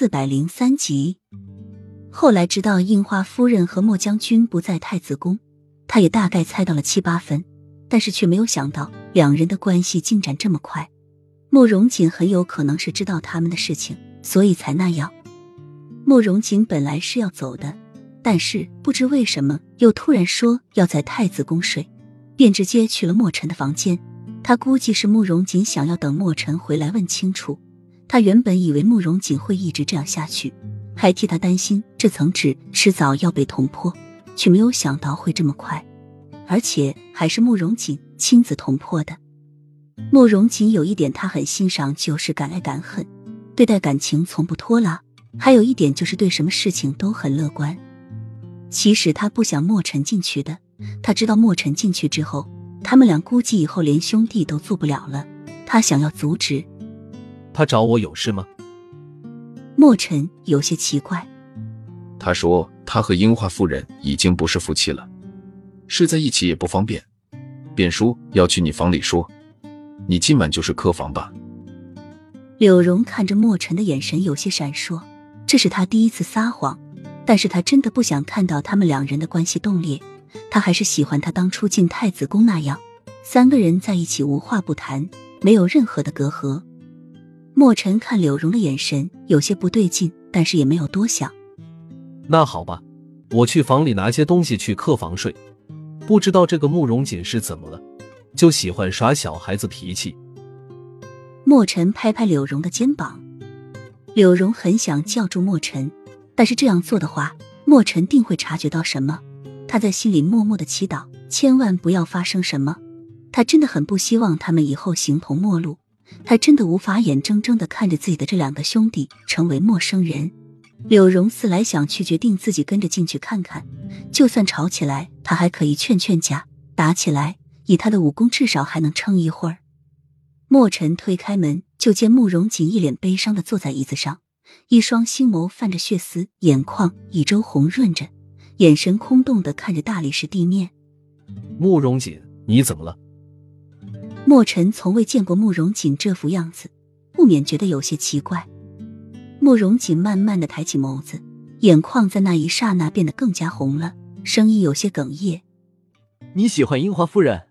四百零三集。后来知道樱花夫人和莫将军不在太子宫，他也大概猜到了七八分，但是却没有想到两人的关系进展这么快。慕容锦很有可能是知道他们的事情，所以才那样。慕容锦本来是要走的，但是不知为什么又突然说要在太子宫睡，便直接去了莫尘的房间。他估计是慕容锦想要等莫尘回来问清楚。他原本以为慕容锦会一直这样下去。还替他担心这层纸迟早要被捅破，却没有想到会这么快，而且还是慕容锦亲自捅破的。慕容锦有一点他很欣赏，就是敢爱敢恨，对待感情从不拖拉；还有一点就是对什么事情都很乐观。其实他不想墨尘进去的，他知道墨尘进去之后，他们俩估计以后连兄弟都做不了了。他想要阻止。他找我有事吗？墨尘有些奇怪，他说他和樱花夫人已经不是夫妻了，睡在一起也不方便，便说要去你房里说。你今晚就是客房吧？柳荣看着墨尘的眼神有些闪烁，这是他第一次撒谎，但是他真的不想看到他们两人的关系冻裂，他还是喜欢他当初进太子宫那样，三个人在一起无话不谈，没有任何的隔阂。墨尘看柳荣的眼神有些不对劲，但是也没有多想。那好吧，我去房里拿些东西去客房睡。不知道这个慕容锦是怎么了，就喜欢耍小孩子脾气。莫尘拍拍柳荣的肩膀，柳荣很想叫住莫尘，但是这样做的话，莫尘定会察觉到什么。他在心里默默的祈祷，千万不要发生什么。他真的很不希望他们以后形同陌路。他真的无法眼睁睁的看着自己的这两个兄弟成为陌生人。柳荣思来想去，决定自己跟着进去看看。就算吵起来，他还可以劝劝架；打起来，以他的武功，至少还能撑一会儿。墨尘推开门，就见慕容锦一脸悲伤的坐在椅子上，一双星眸泛着血丝，眼眶一周红润着，眼神空洞的看着大理石地面。慕容锦，你怎么了？墨尘从未见过慕容锦这副样子，不免觉得有些奇怪。慕容锦慢慢的抬起眸子，眼眶在那一刹那变得更加红了，声音有些哽咽：“你喜欢樱花夫人？”